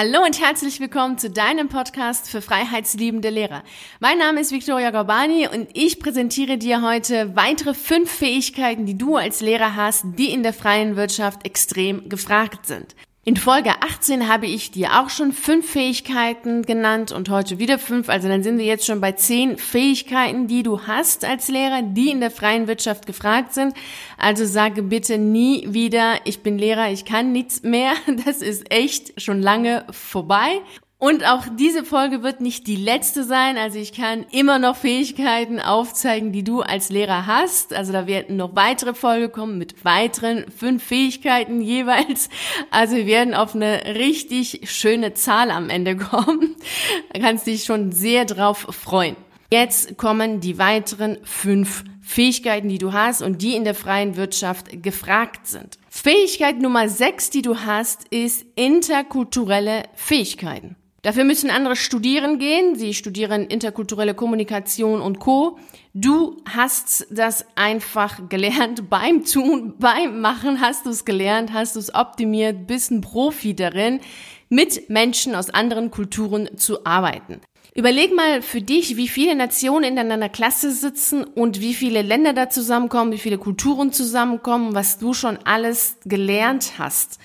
Hallo und herzlich willkommen zu deinem Podcast für freiheitsliebende Lehrer. Mein Name ist Victoria Gorbani und ich präsentiere dir heute weitere fünf Fähigkeiten, die du als Lehrer hast, die in der freien Wirtschaft extrem gefragt sind. In Folge 18 habe ich dir auch schon fünf Fähigkeiten genannt und heute wieder fünf. Also dann sind wir jetzt schon bei zehn Fähigkeiten, die du hast als Lehrer, die in der freien Wirtschaft gefragt sind. Also sage bitte nie wieder, ich bin Lehrer, ich kann nichts mehr. Das ist echt schon lange vorbei. Und auch diese Folge wird nicht die letzte sein. Also ich kann immer noch Fähigkeiten aufzeigen, die du als Lehrer hast. Also da werden noch weitere Folgen kommen mit weiteren fünf Fähigkeiten jeweils. Also wir werden auf eine richtig schöne Zahl am Ende kommen. Da kannst dich schon sehr drauf freuen. Jetzt kommen die weiteren fünf Fähigkeiten, die du hast und die in der freien Wirtschaft gefragt sind. Fähigkeit Nummer sechs, die du hast, ist interkulturelle Fähigkeiten. Dafür müssen andere studieren gehen. Sie studieren interkulturelle Kommunikation und Co. Du hast das einfach gelernt beim Tun, beim Machen hast du es gelernt, hast du es optimiert, bist ein Profi darin, mit Menschen aus anderen Kulturen zu arbeiten. Überleg mal für dich, wie viele Nationen in deiner Klasse sitzen und wie viele Länder da zusammenkommen, wie viele Kulturen zusammenkommen, was du schon alles gelernt hast.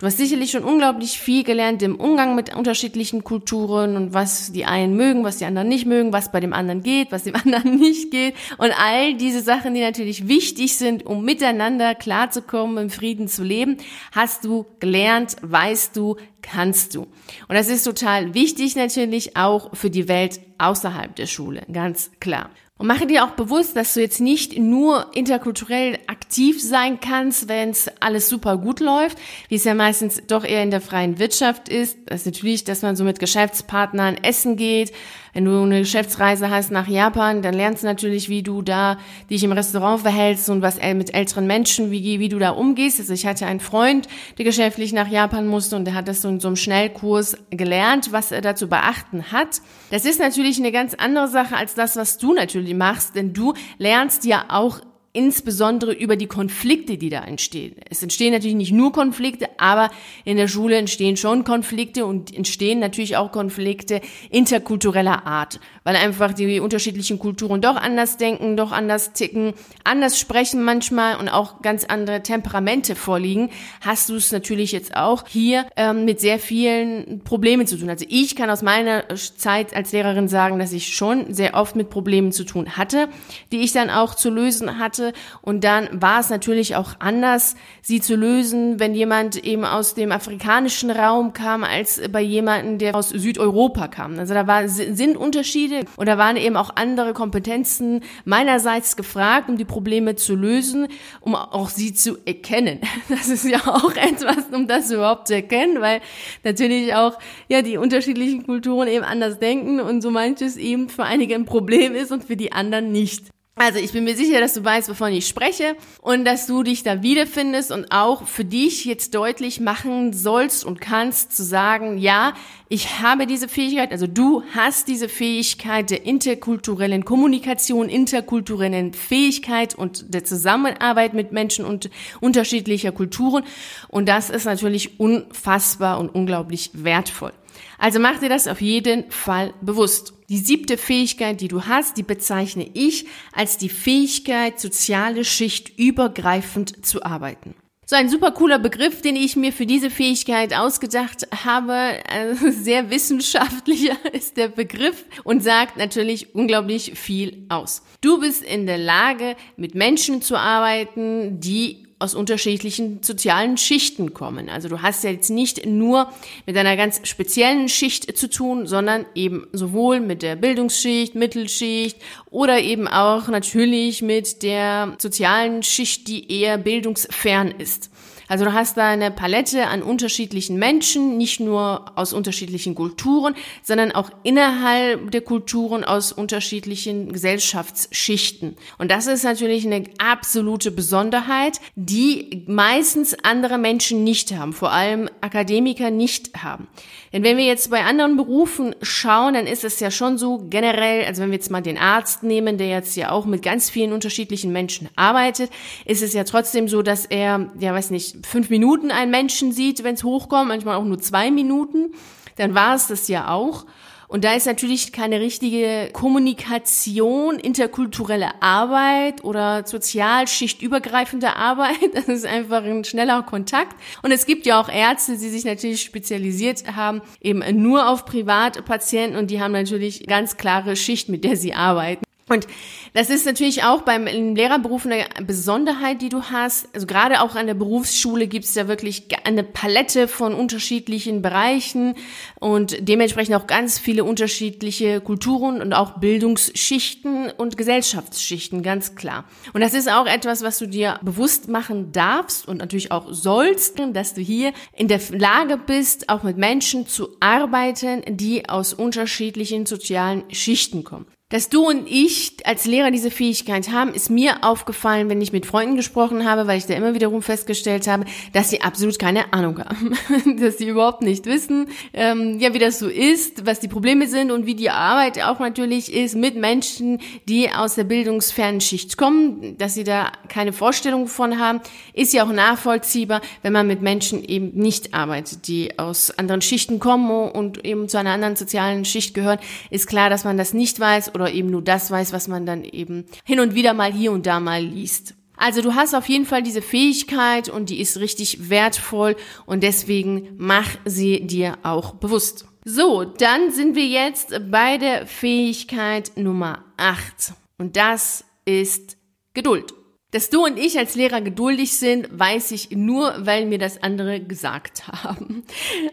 Du hast sicherlich schon unglaublich viel gelernt im Umgang mit unterschiedlichen Kulturen und was die einen mögen, was die anderen nicht mögen, was bei dem anderen geht, was dem anderen nicht geht und all diese Sachen, die natürlich wichtig sind, um miteinander klarzukommen, im Frieden zu leben, hast du gelernt, weißt du, kannst du. Und das ist total wichtig natürlich auch für die Welt außerhalb der Schule, ganz klar. Und mache dir auch bewusst, dass du jetzt nicht nur interkulturell aktiv sein kannst, wenn es alles super gut läuft, wie es ja meistens doch eher in der freien Wirtschaft ist. Das ist natürlich, dass man so mit Geschäftspartnern essen geht, wenn du eine Geschäftsreise hast nach Japan, dann lernst du natürlich, wie du da dich im Restaurant verhältst und was mit älteren Menschen, wie, wie du da umgehst. Also ich hatte einen Freund, der geschäftlich nach Japan musste und der hat das so in so einem Schnellkurs gelernt, was er da zu beachten hat. Das ist natürlich eine ganz andere Sache als das, was du natürlich machst, denn du lernst ja auch insbesondere über die Konflikte, die da entstehen. Es entstehen natürlich nicht nur Konflikte, aber in der Schule entstehen schon Konflikte und entstehen natürlich auch Konflikte interkultureller Art, weil einfach die unterschiedlichen Kulturen doch anders denken, doch anders ticken, anders sprechen manchmal und auch ganz andere Temperamente vorliegen, hast du es natürlich jetzt auch hier ähm, mit sehr vielen Problemen zu tun. Also ich kann aus meiner Zeit als Lehrerin sagen, dass ich schon sehr oft mit Problemen zu tun hatte, die ich dann auch zu lösen hatte hatte. Und dann war es natürlich auch anders, sie zu lösen, wenn jemand eben aus dem afrikanischen Raum kam, als bei jemandem, der aus Südeuropa kam. Also da war, sind Unterschiede und da waren eben auch andere Kompetenzen meinerseits gefragt, um die Probleme zu lösen, um auch sie zu erkennen. Das ist ja auch etwas, um das überhaupt zu erkennen, weil natürlich auch ja die unterschiedlichen Kulturen eben anders denken und so manches eben für einige ein Problem ist und für die anderen nicht. Also ich bin mir sicher, dass du weißt, wovon ich spreche und dass du dich da wiederfindest und auch für dich jetzt deutlich machen sollst und kannst zu sagen, ja, ich habe diese Fähigkeit, also du hast diese Fähigkeit der interkulturellen Kommunikation, interkulturellen Fähigkeit und der Zusammenarbeit mit Menschen und unterschiedlicher Kulturen und das ist natürlich unfassbar und unglaublich wertvoll. Also mach dir das auf jeden Fall bewusst. Die siebte Fähigkeit, die du hast, die bezeichne ich als die Fähigkeit, soziale Schicht übergreifend zu arbeiten. So ein super cooler Begriff, den ich mir für diese Fähigkeit ausgedacht habe. Also sehr wissenschaftlicher ist der Begriff und sagt natürlich unglaublich viel aus. Du bist in der Lage, mit Menschen zu arbeiten, die aus unterschiedlichen sozialen Schichten kommen. Also du hast ja jetzt nicht nur mit einer ganz speziellen Schicht zu tun, sondern eben sowohl mit der Bildungsschicht, Mittelschicht oder eben auch natürlich mit der sozialen Schicht, die eher bildungsfern ist. Also du hast da eine Palette an unterschiedlichen Menschen, nicht nur aus unterschiedlichen Kulturen, sondern auch innerhalb der Kulturen aus unterschiedlichen Gesellschaftsschichten. Und das ist natürlich eine absolute Besonderheit, die meistens andere Menschen nicht haben, vor allem Akademiker nicht haben. Denn wenn wir jetzt bei anderen Berufen schauen, dann ist es ja schon so generell, also wenn wir jetzt mal den Arzt nehmen, der jetzt ja auch mit ganz vielen unterschiedlichen Menschen arbeitet, ist es ja trotzdem so, dass er, ja weiß nicht, fünf Minuten einen Menschen sieht, wenn es hochkommt, manchmal auch nur zwei Minuten. dann war es das ja auch. Und da ist natürlich keine richtige Kommunikation, interkulturelle Arbeit oder sozialschichtübergreifende Arbeit. Das ist einfach ein schneller Kontakt. Und es gibt ja auch Ärzte, die sich natürlich spezialisiert haben, eben nur auf Privatpatienten und die haben natürlich ganz klare Schicht, mit der sie arbeiten. Und das ist natürlich auch beim Lehrerberuf eine Besonderheit, die du hast. Also gerade auch an der Berufsschule gibt es ja wirklich eine Palette von unterschiedlichen Bereichen und dementsprechend auch ganz viele unterschiedliche Kulturen und auch Bildungsschichten und Gesellschaftsschichten, ganz klar. Und das ist auch etwas, was du dir bewusst machen darfst und natürlich auch sollst, dass du hier in der Lage bist, auch mit Menschen zu arbeiten, die aus unterschiedlichen sozialen Schichten kommen. Dass du und ich als Lehrer diese Fähigkeit haben, ist mir aufgefallen, wenn ich mit Freunden gesprochen habe, weil ich da immer wiederum festgestellt habe, dass sie absolut keine Ahnung haben, dass sie überhaupt nicht wissen, ähm, ja, wie das so ist, was die Probleme sind und wie die Arbeit auch natürlich ist mit Menschen, die aus der bildungsfernen Schicht kommen, dass sie da keine Vorstellung von haben, ist ja auch nachvollziehbar, wenn man mit Menschen eben nicht arbeitet, die aus anderen Schichten kommen und eben zu einer anderen sozialen Schicht gehören, ist klar, dass man das nicht weiß oder eben nur das weiß, was man dann eben hin und wieder mal hier und da mal liest. Also du hast auf jeden Fall diese Fähigkeit und die ist richtig wertvoll und deswegen mach sie dir auch bewusst. So, dann sind wir jetzt bei der Fähigkeit Nummer 8 und das ist Geduld. Dass du und ich als Lehrer geduldig sind, weiß ich nur, weil mir das andere gesagt haben.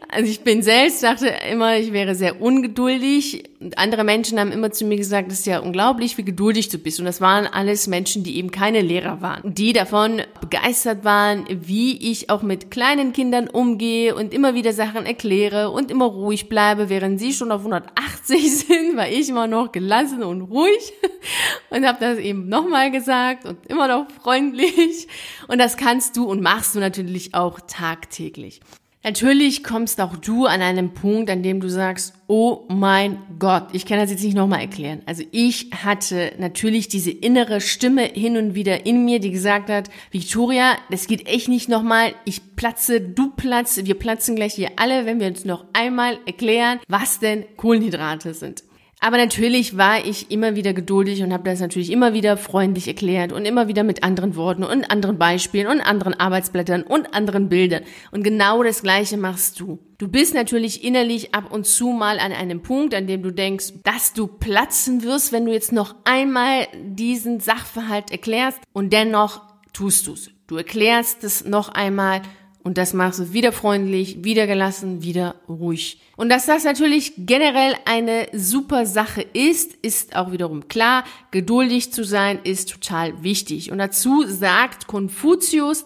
Also ich bin selbst, dachte immer, ich wäre sehr ungeduldig. Und andere Menschen haben immer zu mir gesagt, das ist ja unglaublich, wie geduldig du bist. Und das waren alles Menschen, die eben keine Lehrer waren. Die davon begeistert waren, wie ich auch mit kleinen Kindern umgehe und immer wieder Sachen erkläre und immer ruhig bleibe, während sie schon auf 180 sind, war ich immer noch gelassen und ruhig. Und habe das eben nochmal gesagt und immer noch freundlich. Und das kannst du und machst du natürlich auch tagtäglich. Natürlich kommst auch du an einen Punkt, an dem du sagst, oh mein Gott, ich kann das jetzt nicht nochmal erklären. Also ich hatte natürlich diese innere Stimme hin und wieder in mir, die gesagt hat, Victoria, das geht echt nicht nochmal, ich platze, du platzt, wir platzen gleich hier alle, wenn wir uns noch einmal erklären, was denn Kohlenhydrate sind. Aber natürlich war ich immer wieder geduldig und habe das natürlich immer wieder freundlich erklärt und immer wieder mit anderen Worten und anderen Beispielen und anderen Arbeitsblättern und anderen Bildern. Und genau das Gleiche machst du. Du bist natürlich innerlich ab und zu mal an einem Punkt, an dem du denkst, dass du platzen wirst, wenn du jetzt noch einmal diesen Sachverhalt erklärst und dennoch tust du's. Du erklärst es noch einmal und das machst du wieder freundlich, wieder gelassen, wieder ruhig. Und dass das natürlich generell eine super Sache ist, ist auch wiederum klar. Geduldig zu sein ist total wichtig. Und dazu sagt Konfuzius,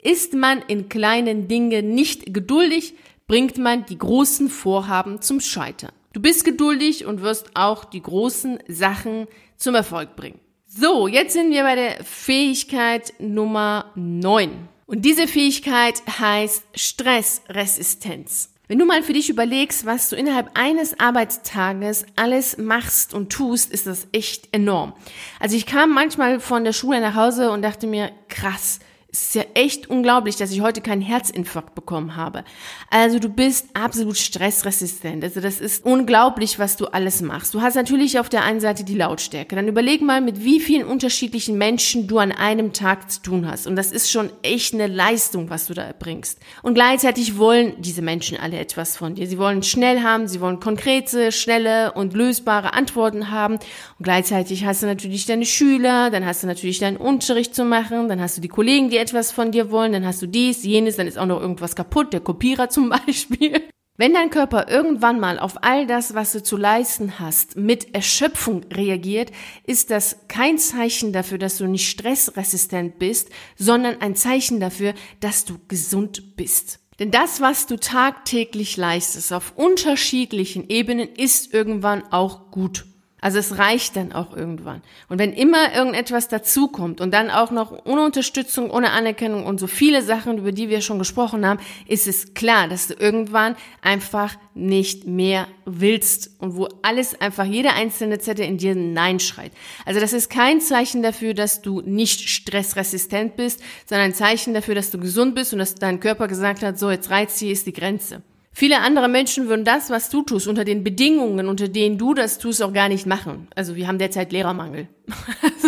ist man in kleinen Dingen nicht geduldig, bringt man die großen Vorhaben zum Scheitern. Du bist geduldig und wirst auch die großen Sachen zum Erfolg bringen. So, jetzt sind wir bei der Fähigkeit Nummer 9. Und diese Fähigkeit heißt Stressresistenz. Wenn du mal für dich überlegst, was du innerhalb eines Arbeitstages alles machst und tust, ist das echt enorm. Also ich kam manchmal von der Schule nach Hause und dachte mir, krass, es ist ja echt unglaublich, dass ich heute keinen Herzinfarkt bekommen habe. Also du bist absolut stressresistent. Also das ist unglaublich, was du alles machst. Du hast natürlich auf der einen Seite die Lautstärke. Dann überleg mal, mit wie vielen unterschiedlichen Menschen du an einem Tag zu tun hast. Und das ist schon echt eine Leistung, was du da erbringst. Und gleichzeitig wollen diese Menschen alle etwas von dir. Sie wollen schnell haben, sie wollen konkrete, schnelle und lösbare Antworten haben. Und gleichzeitig hast du natürlich deine Schüler, dann hast du natürlich deinen Unterricht zu machen, dann hast du die Kollegen, die etwas von dir wollen, dann hast du dies, jenes, dann ist auch noch irgendwas kaputt, der Kopierer zum Beispiel. Wenn dein Körper irgendwann mal auf all das, was du zu leisten hast, mit Erschöpfung reagiert, ist das kein Zeichen dafür, dass du nicht stressresistent bist, sondern ein Zeichen dafür, dass du gesund bist. Denn das, was du tagtäglich leistest, auf unterschiedlichen Ebenen, ist irgendwann auch gut. Also es reicht dann auch irgendwann. Und wenn immer irgendetwas dazukommt und dann auch noch ohne Unterstützung, ohne Anerkennung und so viele Sachen, über die wir schon gesprochen haben, ist es klar, dass du irgendwann einfach nicht mehr willst und wo alles einfach, jede einzelne Zette in dir Nein schreit. Also das ist kein Zeichen dafür, dass du nicht stressresistent bist, sondern ein Zeichen dafür, dass du gesund bist und dass dein Körper gesagt hat, so jetzt reizt hier ist die Grenze. Viele andere Menschen würden das, was du tust, unter den Bedingungen, unter denen du das tust, auch gar nicht machen. Also wir haben derzeit Lehrermangel.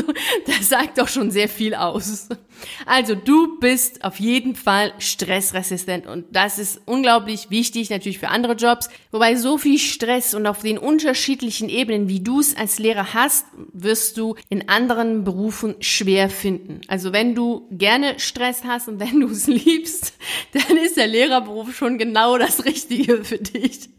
Sagt doch schon sehr viel aus. Also du bist auf jeden Fall stressresistent und das ist unglaublich wichtig natürlich für andere Jobs. Wobei so viel Stress und auf den unterschiedlichen Ebenen, wie du es als Lehrer hast, wirst du in anderen Berufen schwer finden. Also wenn du gerne Stress hast und wenn du es liebst, dann ist der Lehrerberuf schon genau das Richtige für dich.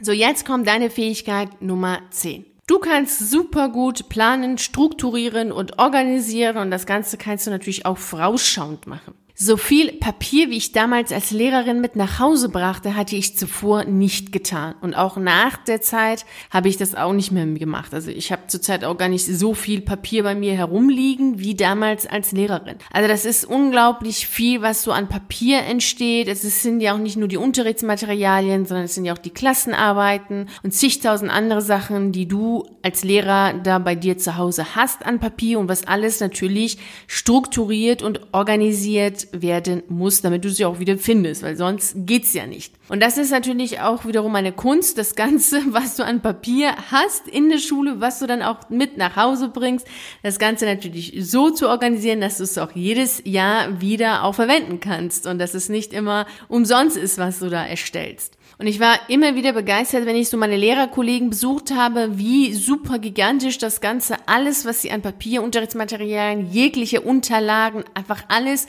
So, jetzt kommt deine Fähigkeit Nummer 10. Du kannst super gut planen, strukturieren und organisieren und das Ganze kannst du natürlich auch vorausschauend machen. So viel Papier, wie ich damals als Lehrerin mit nach Hause brachte, hatte ich zuvor nicht getan. Und auch nach der Zeit habe ich das auch nicht mehr gemacht. Also ich habe zurzeit auch gar nicht so viel Papier bei mir herumliegen wie damals als Lehrerin. Also das ist unglaublich viel, was so an Papier entsteht. Es sind ja auch nicht nur die Unterrichtsmaterialien, sondern es sind ja auch die Klassenarbeiten und zigtausend andere Sachen, die du als Lehrer da bei dir zu Hause hast an Papier und was alles natürlich strukturiert und organisiert werden muss, damit du sie auch wieder findest, weil sonst geht's ja nicht. Und das ist natürlich auch wiederum eine Kunst, das Ganze, was du an Papier hast in der Schule, was du dann auch mit nach Hause bringst, das Ganze natürlich so zu organisieren, dass du es auch jedes Jahr wieder auch verwenden kannst und dass es nicht immer umsonst ist, was du da erstellst. Und ich war immer wieder begeistert, wenn ich so meine Lehrerkollegen besucht habe, wie super gigantisch das Ganze, alles, was sie an Papier, Unterrichtsmaterialien, jegliche Unterlagen, einfach alles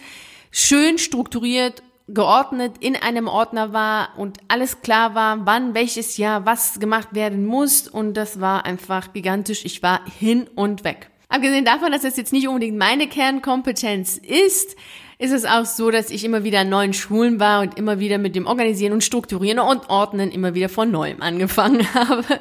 schön strukturiert, geordnet in einem Ordner war und alles klar war, wann, welches Jahr, was gemacht werden muss. Und das war einfach gigantisch. Ich war hin und weg. Abgesehen davon, dass das jetzt nicht unbedingt meine Kernkompetenz ist, ist es auch so, dass ich immer wieder an neuen Schulen war und immer wieder mit dem Organisieren und Strukturieren und Ordnen immer wieder von neuem angefangen habe.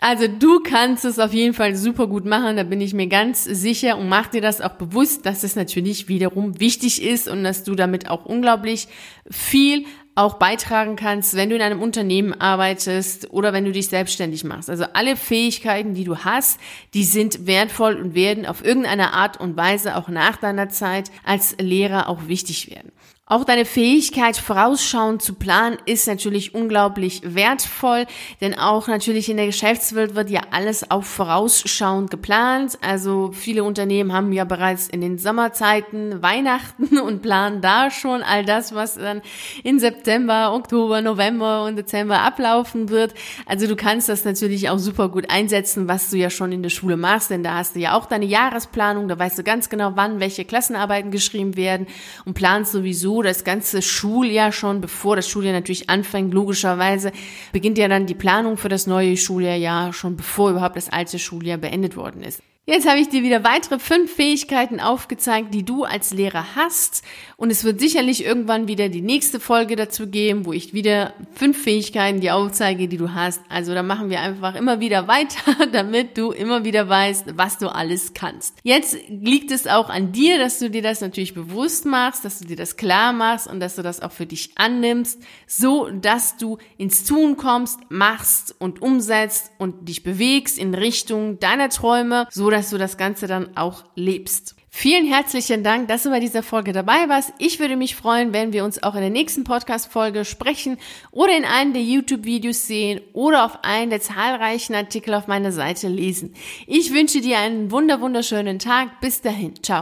Also du kannst es auf jeden Fall super gut machen, da bin ich mir ganz sicher und mach dir das auch bewusst, dass es natürlich wiederum wichtig ist und dass du damit auch unglaublich viel auch beitragen kannst, wenn du in einem Unternehmen arbeitest oder wenn du dich selbstständig machst. Also alle Fähigkeiten, die du hast, die sind wertvoll und werden auf irgendeine Art und Weise auch nach deiner Zeit als Lehrer auch wichtig werden. Auch deine Fähigkeit, vorausschauend zu planen, ist natürlich unglaublich wertvoll, denn auch natürlich in der Geschäftswelt wird ja alles auch vorausschauend geplant. Also viele Unternehmen haben ja bereits in den Sommerzeiten Weihnachten und planen da schon all das, was dann in September, Oktober, November und Dezember ablaufen wird. Also du kannst das natürlich auch super gut einsetzen, was du ja schon in der Schule machst, denn da hast du ja auch deine Jahresplanung, da weißt du ganz genau, wann welche Klassenarbeiten geschrieben werden und planst sowieso das ganze Schuljahr schon, bevor das Schuljahr natürlich anfängt, logischerweise beginnt ja dann die Planung für das neue Schuljahr ja schon bevor überhaupt das alte Schuljahr beendet worden ist. Jetzt habe ich dir wieder weitere fünf Fähigkeiten aufgezeigt, die du als Lehrer hast. Und es wird sicherlich irgendwann wieder die nächste Folge dazu geben, wo ich wieder fünf Fähigkeiten dir aufzeige, die du hast. Also da machen wir einfach immer wieder weiter, damit du immer wieder weißt, was du alles kannst. Jetzt liegt es auch an dir, dass du dir das natürlich bewusst machst, dass du dir das klar machst und dass du das auch für dich annimmst, so dass du ins Tun kommst, machst und umsetzt und dich bewegst in Richtung deiner Träume, so dass du das Ganze dann auch lebst. Vielen herzlichen Dank, dass du bei dieser Folge dabei warst. Ich würde mich freuen, wenn wir uns auch in der nächsten Podcast-Folge sprechen oder in einem der YouTube-Videos sehen oder auf einen der zahlreichen Artikel auf meiner Seite lesen. Ich wünsche dir einen wunder wunderschönen Tag. Bis dahin. Ciao.